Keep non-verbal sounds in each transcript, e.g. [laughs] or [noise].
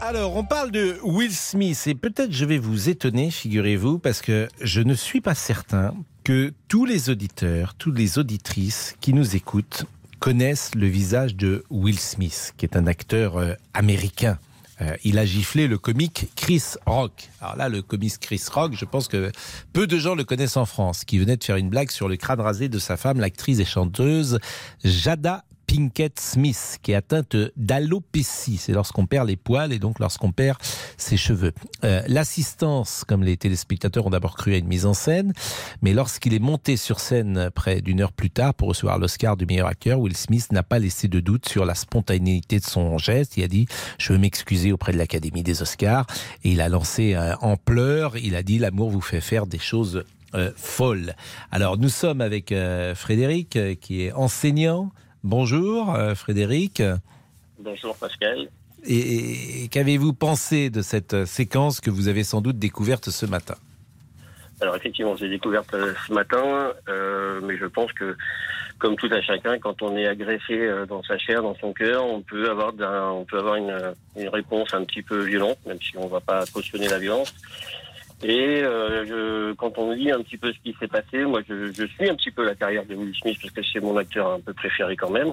Alors, on parle de Will Smith et peut-être je vais vous étonner, figurez-vous, parce que je ne suis pas certain que tous les auditeurs, toutes les auditrices qui nous écoutent connaissent le visage de Will Smith, qui est un acteur euh, américain. Euh, il a giflé le comique Chris Rock. Alors là, le comique Chris Rock, je pense que peu de gens le connaissent en France, qui venait de faire une blague sur le crâne rasé de sa femme, l'actrice et chanteuse Jada Pinkett Smith, qui est atteinte d'alopécie. C'est lorsqu'on perd les poils et donc lorsqu'on perd ses cheveux. Euh, l'assistance, comme les téléspectateurs ont d'abord cru à une mise en scène, mais lorsqu'il est monté sur scène près d'une heure plus tard pour recevoir l'Oscar du meilleur acteur, Will Smith n'a pas laissé de doute sur la spontanéité de son geste. Il a dit Je veux m'excuser auprès de l'Académie des Oscars. Et il a lancé euh, en pleurs. Il a dit L'amour vous fait faire des choses euh, folles. Alors nous sommes avec Frédéric, qui est enseignant Bonjour euh, Frédéric. Bonjour Pascal. Et, qu'avez-vous pensé de cette euh, séquence que vous avez sans doute découverte ce matin? Alors effectivement, j'ai découverte euh, ce matin, mais je pense que comme tout à chacun, quand on est agressé dans sa chair, dans son cœur, on peut avoir, on peut avoir une, réponse un petit peu violente, même si on ne va pas cautionner la violence. Et je, quand on lit un petit peu ce qui s'est passé, moi je, je, suis un petit peu la carrière de Will Smith parce que c'est mon acteur un peu préféré quand même.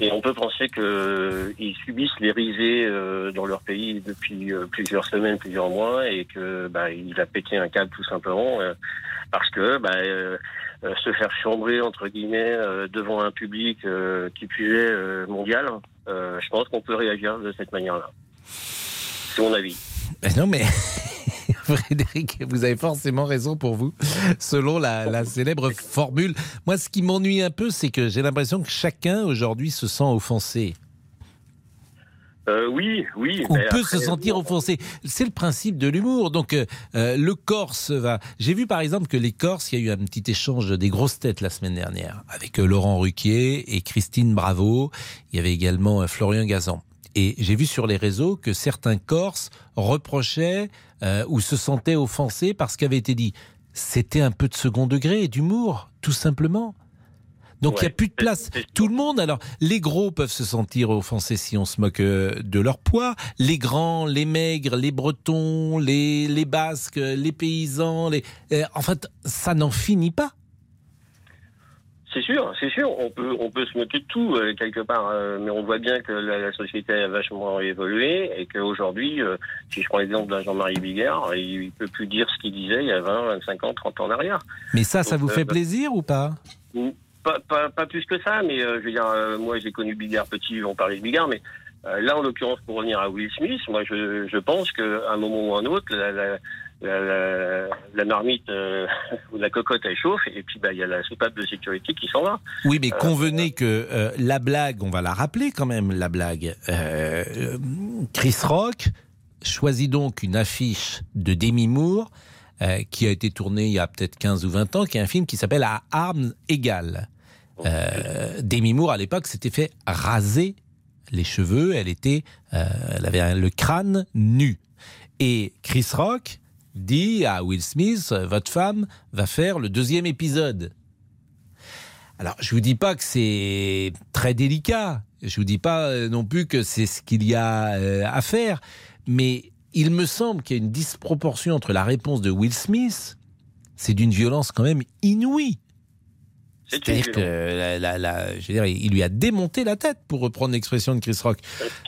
Et on peut penser qu'ils subissent les risées euh, dans leur pays depuis euh, plusieurs semaines, plusieurs mois, et que bah, il a pété un câble tout simplement euh, parce que bah, se faire chambrer entre guillemets devant un public qui puait mondial, je pense qu'on peut réagir de cette manière-là. C'est mon avis. Ben non mais Frédéric, vous avez forcément raison pour vous, selon la, célèbre formule. Moi, ce qui m'ennuie un peu, c'est que j'ai l'impression que chacun aujourd'hui se sent offensé. Euh, oui, oui. On peut se sentir offensé. C'est le principe de l'humour. Donc, euh, euh, le Corse va. J'ai vu par exemple que les Corses, il y a eu un petit échange des grosses têtes la semaine dernière avec Laurent Ruquier et Christine Bravo. Il y avait également Florian Gazan. Et j'ai vu sur les réseaux que certains Corses reprochaient euh, ou se sentaient offensés par ce qui avait été dit. C'était un peu de second degré et d'humour, tout simplement. Donc il n'y a plus de place. Tout le monde, alors les gros peuvent se sentir offensés si on se moque euh, de leur poids. Les grands, les maigres, les bretons, les, les basques, les paysans, les... Euh, en fait, ça n'en finit pas. C'est sûr, c'est sûr. On peut, on peut se moquer de tout euh, quelque part, euh, mais on voit bien que la, société a vachement évolué et qu'aujourd'hui, euh, si je prends l'exemple d'un Jean-Marie Bigard, il peut plus dire ce qu'il disait il y a 20, 25 ans, 30 ans en arrière. Mais ça, ça vous fait plaisir ou pas? pas, pas, pas, plus que ça, mais je veux dire, moi j'ai connu Bigard petit, on parlait de Bigard, mais là en l'occurrence pour revenir à Will Smith, moi je, je pense qu'à un moment ou un autre, la, la, marmite euh, [laughs] ou la cocotte elle chauffe et puis bah il y a la soupape de sécurité qui s'en va. Oui, mais euh, convenez que euh, la blague, on va la rappeler quand même la blague. Chris Rock choisit donc une affiche de Demi Moore qui a été tournée il y a peut-être 15 ou 20 ans, qui est un film qui s'appelle À armes égales. Demi Moore à l'époque s'était fait raser les cheveux, elle était, elle avait le crâne nu. Et Chris Rock dit à Will Smith, votre femme va faire le deuxième épisode. Alors, je vous dis pas que c'est très délicat. Je vous dis pas euh, non plus que c'est ce qu'il y a euh, à faire. Mais il me semble qu'il y a une disproportion entre la réponse de Will Smith, c'est d'une violence quand même inouïe. C'est-à-dire que il lui a démonté la tête, pour reprendre l'expression de Chris Rock.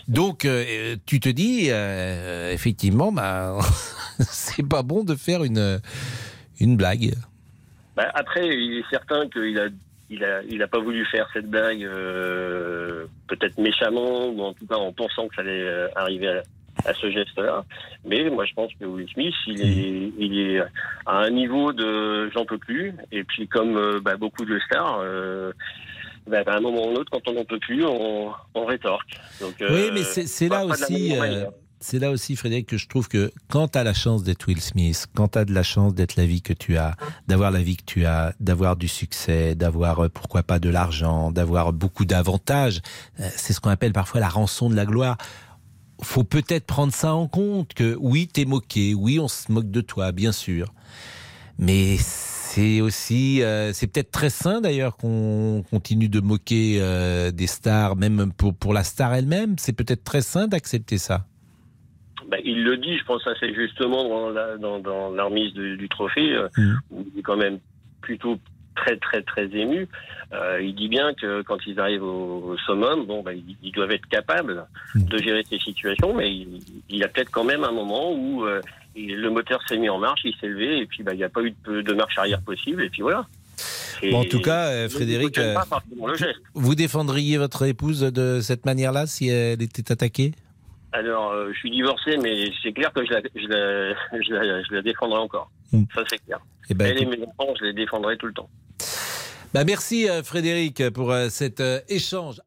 Donc, euh, tu te dis, euh, effectivement, bah, [laughs] c'est pas bon de faire une, une blague. Bah, après, il est certain qu'il a il a, il a pas voulu faire cette blague, euh, peut-être méchamment, ou en tout cas en pensant que ça allait arriver à, à ce geste-là. Mais moi, je pense que Will Smith, il est, il est à un niveau de j'en peux plus. Et puis, comme euh, bah, beaucoup de stars, euh, bah, à un moment ou un autre, quand on n'en peut plus, on, on rétorque. Donc, euh, oui, mais c'est là aussi. C'est là aussi, Frédéric, que je trouve que quand tu as la chance d'être Will Smith, quand tu as de la chance d'être la vie que tu as, d'avoir la vie que tu as, d'avoir du succès, d'avoir, pourquoi pas, de l'argent, d'avoir beaucoup d'avantages, c'est ce qu'on appelle parfois la rançon de la gloire faut peut-être prendre ça en compte que oui, t'es moqué, oui, on se moque de toi, bien sûr. Mais c'est aussi, euh, c'est peut-être très sain d'ailleurs qu'on continue de moquer euh, des stars, même pour, pour la star elle-même. C'est peut-être très sain d'accepter ça. bah, il le dit, je pense assez justement dans la, dans, dans la remise du, du trophée, euh, Mhm. où il est quand même plutôt très très très ému. Euh, il dit bien que quand ils arrivent au, au summum, bon, bah, ils, ils doivent être capables Mhm. de gérer ces situations, mais il, il y a peut-être quand même un moment où euh, le moteur s'est mis en marche, il s'est levé, et puis bah, il n'y a pas eu de, de marche arrière possible, et puis voilà. Et- Bon, en tout cas, Frédéric, euh, vous défendriez votre épouse de cette manière-là si elle était attaquée? Alors, euh, je suis divorcé, mais c'est clair que je la, je la, [laughs] je la, je la défendrai encore. Mm. Ça, c'est clair. Eh ben, Elle et mes enfants, je les défendrai tout le temps. Bah, merci euh, Frédéric pour euh, cet euh, échange.